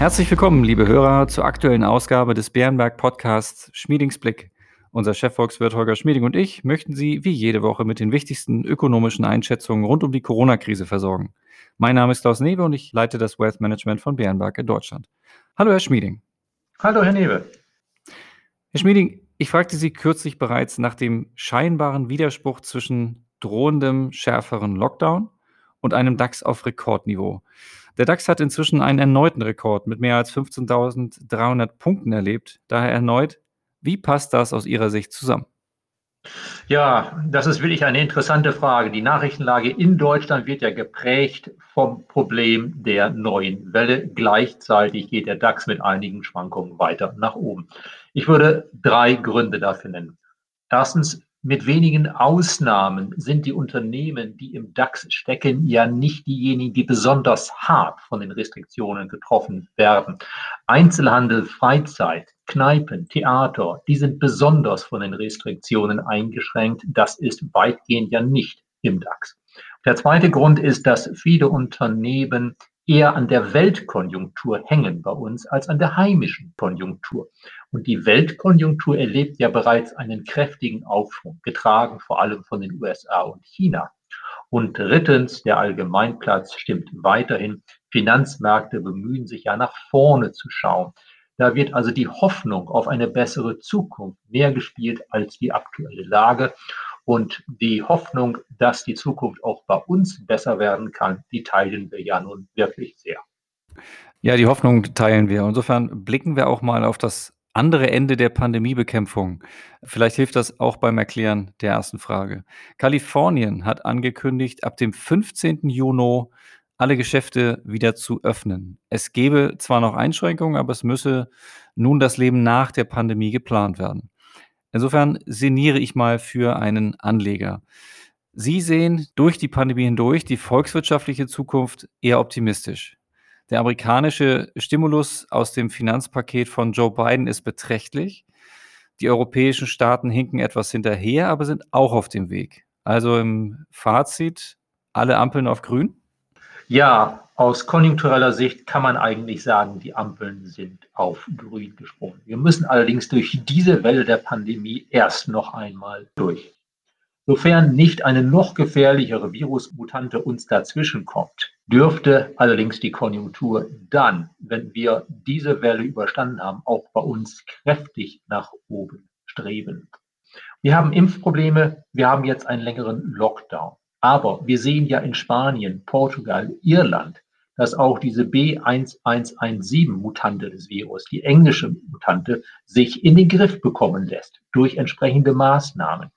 Herzlich willkommen, liebe Hörer, zur aktuellen Ausgabe des Bärenberg Podcasts Schmiedingsblick. Unser Chefvolkswirt Holger Schmieding und ich möchten Sie wie jede Woche mit den wichtigsten ökonomischen Einschätzungen rund um die Corona-Krise versorgen. Mein Name ist Klaus Newe und ich leite das Wealth Management von Bärenberg in Deutschland. Hallo, Herr Schmieding. Hallo, Herr Newe. Herr Schmieding, ich fragte Sie kürzlich bereits nach dem scheinbaren Widerspruch zwischen drohendem schärferen Lockdown und einem DAX auf Rekordniveau. Der DAX hat inzwischen einen erneuten Rekord mit mehr als 15.300 Punkten erlebt. Daher erneut, wie passt das aus Ihrer Sicht zusammen? Ja, das ist wirklich eine interessante Frage. Die Nachrichtenlage in Deutschland wird ja geprägt vom Problem der neuen Welle. Gleichzeitig geht der DAX mit einigen Schwankungen weiter nach oben. Ich würde drei Gründe dafür nennen. Erstens, mit wenigen Ausnahmen sind die Unternehmen, die im DAX stecken, ja nicht diejenigen, die besonders hart von den Restriktionen getroffen werden. Einzelhandel, Freizeit, Kneipen, Theater, die sind besonders von den Restriktionen eingeschränkt. Das ist weitgehend ja nicht im DAX. Der zweite Grund ist, dass viele Unternehmen eher an der Weltkonjunktur hängen bei uns als an der heimischen Konjunktur. Und die Weltkonjunktur erlebt ja bereits einen kräftigen Aufschwung, getragen vor allem von den USA und China. Und drittens, der Allgemeinplatz stimmt weiterhin. Finanzmärkte bemühen sich ja nach vorne zu schauen. Da wird also die Hoffnung auf eine bessere Zukunft mehr gespielt als die aktuelle Lage. Und die Hoffnung, dass die Zukunft auch bei uns besser werden kann, die teilen wir ja nun wirklich sehr. Ja, die Hoffnung teilen wir. Insofern blicken wir auch mal auf das andere Ende der Pandemiebekämpfung. Vielleicht hilft das auch beim Erklären der ersten Frage. Kalifornien hat angekündigt, ab dem 15. Juni alle Geschäfte wieder zu öffnen. Es gäbe zwar noch Einschränkungen, aber es müsse nun das Leben nach der Pandemie geplant werden. Insofern sinniere ich mal für einen Anleger. Sie sehen durch die Pandemie hindurch die volkswirtschaftliche Zukunft eher optimistisch. Der amerikanische Stimulus aus dem Finanzpaket von Joe Biden ist beträchtlich. Die europäischen Staaten hinken etwas hinterher, aber sind auch auf dem Weg. Also im Fazit, alle Ampeln auf grün? Ja, aus konjunktureller Sicht kann man eigentlich sagen, die Ampeln sind auf grün gesprungen. Wir müssen allerdings durch diese Welle der Pandemie erst noch einmal durch. Sofern nicht eine noch gefährlichere Virusmutante uns dazwischen kommt, dürfte allerdings die Konjunktur dann, wenn wir diese Welle überstanden haben, auch bei uns kräftig nach oben streben. Wir haben Impfprobleme, wir haben jetzt einen längeren Lockdown. Aber wir sehen ja in Spanien, Portugal, Irland, dass auch diese B1117-Mutante des Virus, die englische Mutante, sich in den Griff bekommen lässt durch entsprechende Maßnahmen.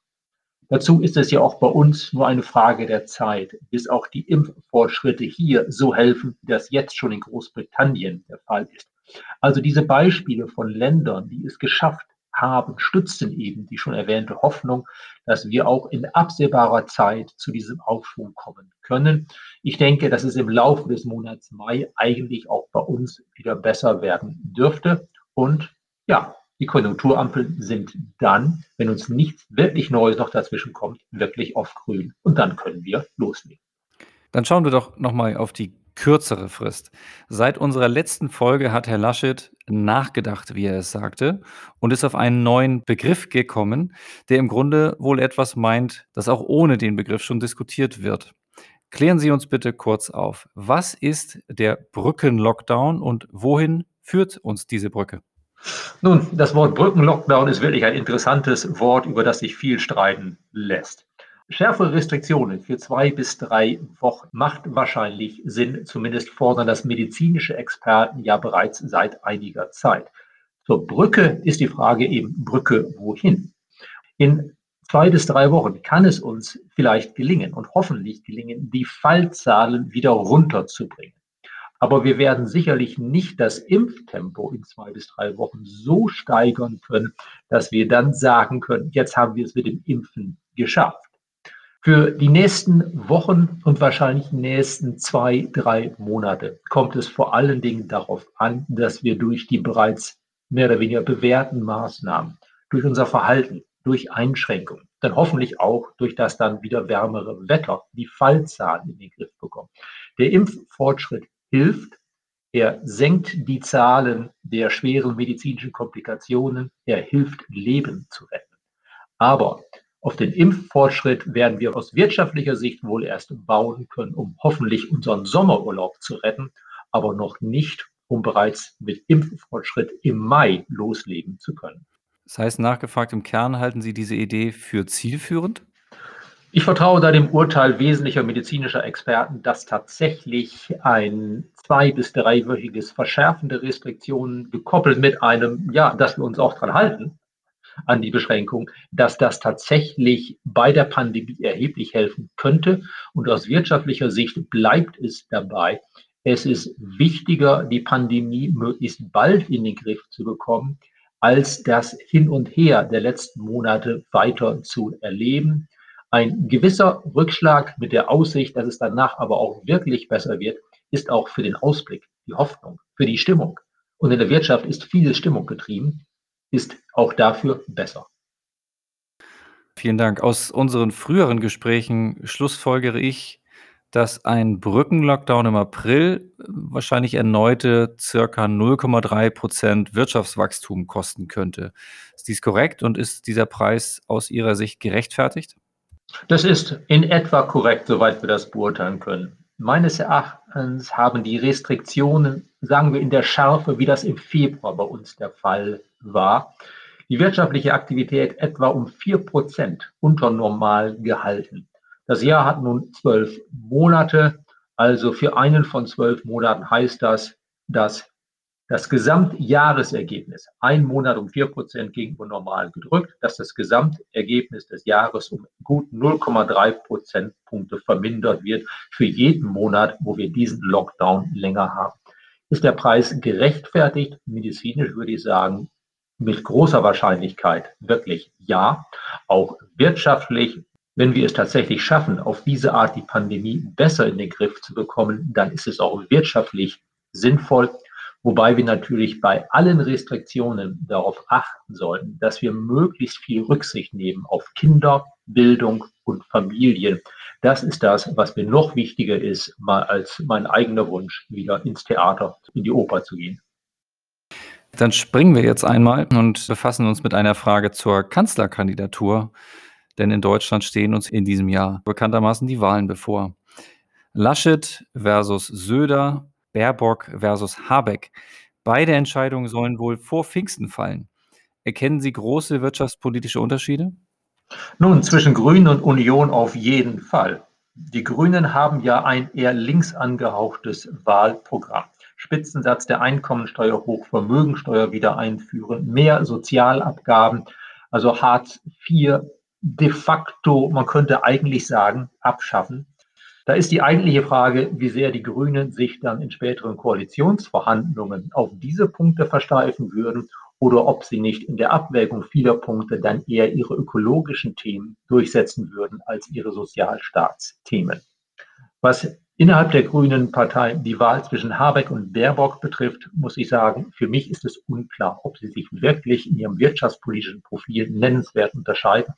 Dazu ist es ja auch bei uns nur eine Frage der Zeit, bis auch die Impffortschritte hier so helfen, wie das jetzt schon in Großbritannien der Fall ist. Also diese Beispiele von Ländern, die es geschafft haben, stützen eben die schon erwähnte Hoffnung, dass wir auch in absehbarer Zeit zu diesem Aufschwung kommen können. Ich denke, dass es im Laufe des Monats Mai eigentlich auch bei uns wieder besser werden dürfte. Und ja, die Konjunkturampeln sind dann, wenn uns nichts wirklich Neues noch dazwischen kommt, wirklich auf grün. Und dann können wir loslegen. Dann schauen wir doch nochmal auf die kürzere Frist. Seit unserer letzten Folge hat Herr Laschet nachgedacht, wie er es sagte, und ist auf einen neuen Begriff gekommen, der im Grunde wohl etwas meint, das auch ohne den Begriff schon diskutiert wird. Klären Sie uns bitte kurz auf. Was ist der Brückenlockdown und wohin führt uns diese Brücke? Nun, das Wort Brückenlockdown ist wirklich ein interessantes Wort, über das sich viel streiten lässt. Schärfere Restriktionen für zwei bis drei Wochen macht wahrscheinlich Sinn, zumindest fordern das medizinische Experten ja bereits seit einiger Zeit. Zur Brücke ist die Frage eben Brücke wohin? In zwei bis drei Wochen kann es uns vielleicht gelingen und hoffentlich gelingen, die Fallzahlen wieder runterzubringen. Aber wir werden sicherlich nicht das Impftempo in zwei bis drei Wochen so steigern können, dass wir dann sagen können, jetzt haben wir es mit dem Impfen geschafft. Für die nächsten Wochen und wahrscheinlich die nächsten zwei, drei Monate kommt es vor allen Dingen darauf an, dass wir durch die bereits mehr oder weniger bewährten Maßnahmen, durch unser Verhalten, durch Einschränkungen, dann hoffentlich auch durch das dann wieder wärmere Wetter die Fallzahlen in den Griff bekommen. Der Impffortschritt hilft. Er senkt die Zahlen der schweren medizinischen Komplikationen. Er hilft, Leben zu retten. Aber auf den Impffortschritt werden wir aus wirtschaftlicher Sicht wohl erst bauen können, um hoffentlich unseren Sommerurlaub zu retten, aber noch nicht, um bereits mit Impffortschritt im Mai loslegen zu können. Das heißt, nachgefragt im Kern halten Sie diese Idee für zielführend? Ich vertraue da dem Urteil wesentlicher medizinischer Experten, dass tatsächlich ein zwei- bis dreiwöchiges Verschärfen der Restriktionen gekoppelt mit einem, ja, dass wir uns auch dran halten, an die Beschränkung, dass das tatsächlich bei der Pandemie erheblich helfen könnte. Und aus wirtschaftlicher Sicht bleibt es dabei. Es ist wichtiger, die Pandemie möglichst bald in den Griff zu bekommen, als das Hin und Her der letzten Monate weiter zu erleben. Ein gewisser Rückschlag mit der Aussicht, dass es danach aber auch wirklich besser wird, ist auch für den Ausblick, die Hoffnung, für die Stimmung. Und in der Wirtschaft ist viel Stimmung getrieben, ist auch dafür besser. Vielen Dank. Aus unseren früheren Gesprächen schlussfolgere ich, dass ein Brückenlockdown im April wahrscheinlich erneute circa 0,3 Prozent Wirtschaftswachstum kosten könnte. Ist dies korrekt und ist dieser Preis aus Ihrer Sicht gerechtfertigt? Das ist in etwa korrekt, soweit wir das beurteilen können. Meines Erachtens haben die Restriktionen, sagen wir in der Schärfe, wie das im Februar bei uns der Fall war, die wirtschaftliche Aktivität etwa um vier Prozent unter normal gehalten. Das Jahr hat nun zwölf Monate, also für einen von zwölf Monaten heißt das, dass das Gesamtjahresergebnis, ein Monat um vier Prozent gegenüber normal gedrückt, dass das Gesamtergebnis des Jahres um gut 0,3 Prozentpunkte vermindert wird für jeden Monat, wo wir diesen Lockdown länger haben. Ist der Preis gerechtfertigt? Medizinisch würde ich sagen, mit großer Wahrscheinlichkeit wirklich ja. Auch wirtschaftlich, wenn wir es tatsächlich schaffen, auf diese Art die Pandemie besser in den Griff zu bekommen, dann ist es auch wirtschaftlich sinnvoll. Wobei wir natürlich bei allen Restriktionen darauf achten sollten, dass wir möglichst viel Rücksicht nehmen auf Kinder, Bildung und Familien. Das ist das, was mir noch wichtiger ist, mal als mein eigener Wunsch, wieder ins Theater, in die Oper zu gehen. Dann springen wir jetzt einmal und befassen uns mit einer Frage zur Kanzlerkandidatur. Denn in Deutschland stehen uns in diesem Jahr bekanntermaßen die Wahlen bevor. Laschet versus Söder Baerbock versus Habeck. Beide Entscheidungen sollen wohl vor Pfingsten fallen. Erkennen Sie große wirtschaftspolitische Unterschiede? Nun, zwischen Grünen und Union auf jeden Fall. Die Grünen haben ja ein eher links angehauchtes Wahlprogramm. Spitzensatz der Einkommensteuer hoch, Vermögensteuer wieder einführen, mehr Sozialabgaben, also Hartz IV de facto, man könnte eigentlich sagen, abschaffen. Da ist die eigentliche Frage, wie sehr die Grünen sich dann in späteren Koalitionsverhandlungen auf diese Punkte versteifen würden oder ob sie nicht in der Abwägung vieler Punkte dann eher ihre ökologischen Themen durchsetzen würden als ihre Sozialstaatsthemen. Was innerhalb der Grünen Partei die Wahl zwischen Habeck und Baerbock betrifft, muss ich sagen, für mich ist es unklar, ob sie sich wirklich in ihrem wirtschaftspolitischen Profil nennenswert unterscheiden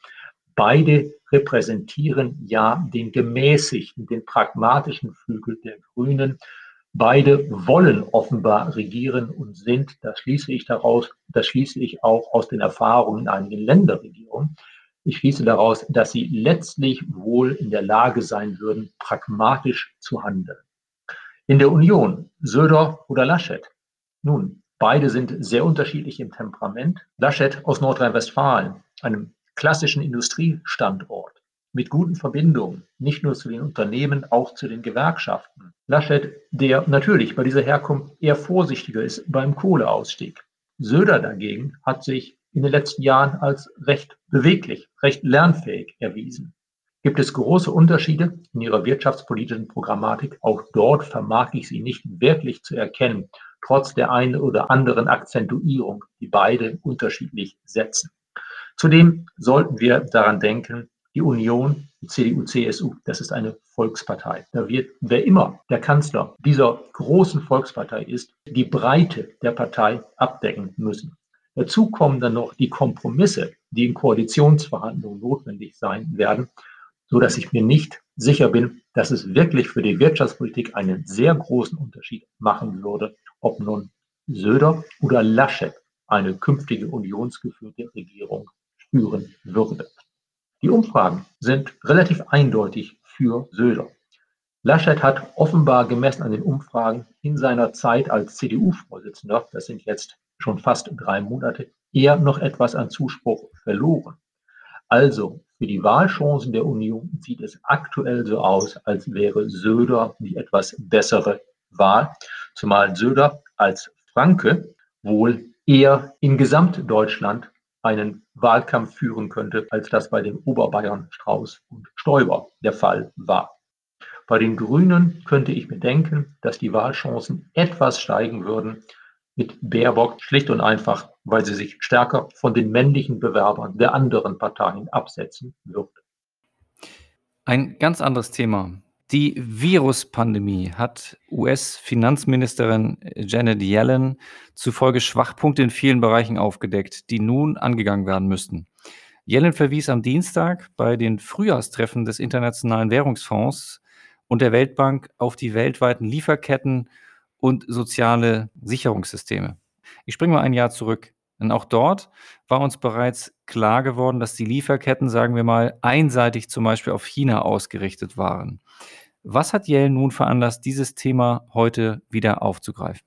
Beide repräsentieren ja den gemäßigten, den pragmatischen Flügel der Grünen. Beide wollen offenbar regieren und sind, das schließe ich daraus, das schließe ich auch aus den Erfahrungen in einigen Länderregierungen. Ich schließe daraus, dass sie letztlich wohl in der Lage sein würden, pragmatisch zu handeln. In der Union, Söder oder Laschet? Nun, beide sind sehr unterschiedlich im Temperament. Laschet aus Nordrhein-Westfalen, einem klassischen Industriestandort mit guten Verbindungen, nicht nur zu den Unternehmen, auch zu den Gewerkschaften. Laschet, der natürlich bei dieser Herkunft eher vorsichtiger ist beim Kohleausstieg. Söder dagegen hat sich in den letzten Jahren als recht beweglich, recht lernfähig erwiesen. Gibt es große Unterschiede in ihrer wirtschaftspolitischen Programmatik? Auch dort vermag ich sie nicht wirklich zu erkennen, trotz der einen oder anderen Akzentuierung, die beide unterschiedlich setzen. Zudem sollten wir daran denken, die Union, die CDU, CSU, das ist eine Volkspartei. Da wird, wer immer der Kanzler dieser großen Volkspartei ist, die Breite der Partei abdecken müssen. Dazu kommen dann noch die Kompromisse, die in Koalitionsverhandlungen notwendig sein werden, so dass ich mir nicht sicher bin, dass es wirklich für die Wirtschaftspolitik einen sehr großen Unterschied machen würde, ob nun Söder oder Laschet eine künftige unionsgeführte Regierung spüren würde. Die Umfragen sind relativ eindeutig für Söder. Laschet hat offenbar gemessen an den Umfragen in seiner Zeit als CDU-Vorsitzender, das sind jetzt schon fast drei Monate, eher noch etwas an Zuspruch verloren. Also für die Wahlchancen der Union sieht es aktuell so aus, als wäre Söder die etwas bessere Wahl, zumal Söder als Franke wohl eher in Gesamtdeutschland einen Wahlkampf führen könnte, als das bei den Oberbayern Strauß und Stoiber der Fall war. Bei den Grünen könnte ich mir denken, dass die Wahlchancen etwas steigen würden mit Baerbock, schlicht und einfach, weil sie sich stärker von den männlichen Bewerbern der anderen Parteien absetzen würde. Ein ganz anderes Thema. Die Viruspandemie hat US-Finanzministerin Janet Yellen zufolge Schwachpunkte in vielen Bereichen aufgedeckt, die nun angegangen werden müssten. Yellen verwies am Dienstag bei den Frühjahrstreffen des Internationalen Währungsfonds und der Weltbank auf die weltweiten Lieferketten und soziale Sicherungssysteme. Ich springe mal ein Jahr zurück. Denn auch dort war uns bereits klar geworden, dass die Lieferketten, sagen wir mal, einseitig zum Beispiel auf China ausgerichtet waren. Was hat Yellen nun veranlasst, dieses Thema heute wieder aufzugreifen?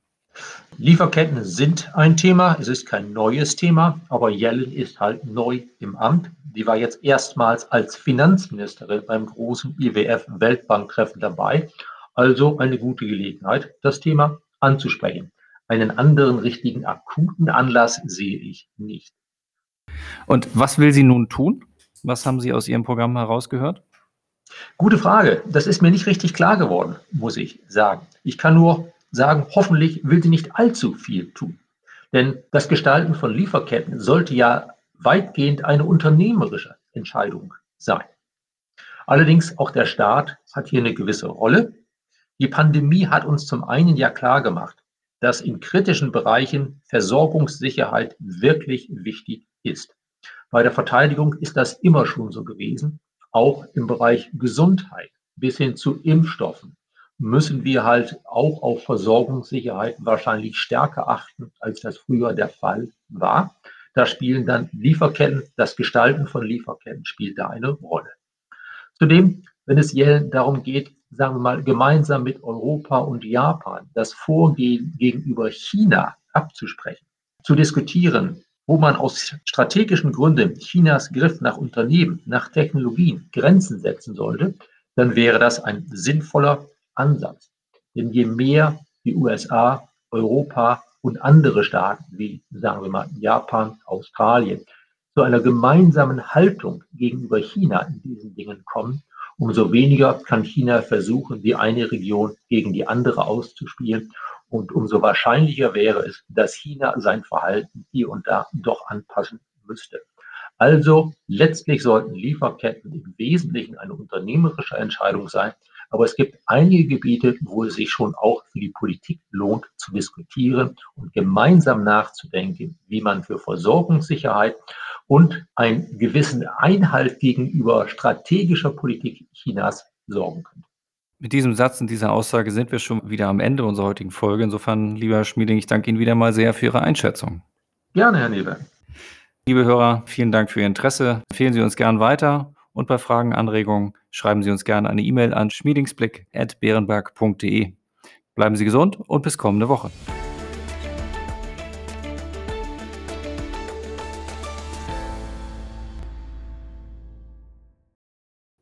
Lieferketten sind ein Thema. Es ist kein neues Thema, aber Yellen ist halt neu im Amt. Die war jetzt erstmals als Finanzministerin beim großen IWF-Weltbanktreffen dabei. Also eine gute Gelegenheit, das Thema anzusprechen. Einen anderen richtigen akuten Anlass sehe ich nicht. Und was will sie nun tun? Was haben Sie aus Ihrem Programm herausgehört? Gute Frage. Das ist mir nicht richtig klar geworden, muss ich sagen. Ich kann nur sagen, hoffentlich will sie nicht allzu viel tun. Denn das Gestalten von Lieferketten sollte ja weitgehend eine unternehmerische Entscheidung sein. Allerdings auch der Staat hat hier eine gewisse Rolle. Die Pandemie hat uns zum einen ja klar gemacht, dass in kritischen Bereichen Versorgungssicherheit wirklich wichtig ist. Bei der Verteidigung ist das immer schon so gewesen. Auch im Bereich Gesundheit bis hin zu Impfstoffen müssen wir halt auch auf Versorgungssicherheit wahrscheinlich stärker achten, als das früher der Fall war. Da spielen dann Lieferketten, das Gestalten von Lieferketten spielt da eine Rolle. Zudem, wenn es darum geht, sagen wir mal, gemeinsam mit Europa und Japan das Vorgehen gegenüber China abzusprechen, zu diskutieren, wo man aus strategischen Gründen Chinas Griff nach Unternehmen, nach Technologien Grenzen setzen sollte, dann wäre das ein sinnvoller Ansatz. Denn je mehr die USA, Europa und andere Staaten wie, sagen wir mal, Japan, Australien zu einer gemeinsamen Haltung gegenüber China in diesen Dingen kommen, Umso weniger kann China versuchen, die eine Region gegen die andere auszuspielen. Und umso wahrscheinlicher wäre es, dass China sein Verhalten hier und da doch anpassen müsste. Also letztlich sollten Lieferketten im Wesentlichen eine unternehmerische Entscheidung sein. Aber es gibt einige Gebiete, wo es sich schon auch für die Politik lohnt zu diskutieren und gemeinsam nachzudenken, wie man für Versorgungssicherheit und einen gewissen Einhalt gegenüber strategischer Politik Chinas sorgen können. Mit diesem Satz und dieser Aussage sind wir schon wieder am Ende unserer heutigen Folge. Insofern, lieber Herr Schmieding, ich danke Ihnen wieder mal sehr für Ihre Einschätzung. Gerne, Herr Neber. Liebe Hörer, vielen Dank für Ihr Interesse. Empfehlen Sie uns gern weiter und bei Fragen, Anregungen schreiben Sie uns gerne eine E-Mail an schmiedingsblick.beerenberg.de. Bleiben Sie gesund und bis kommende Woche.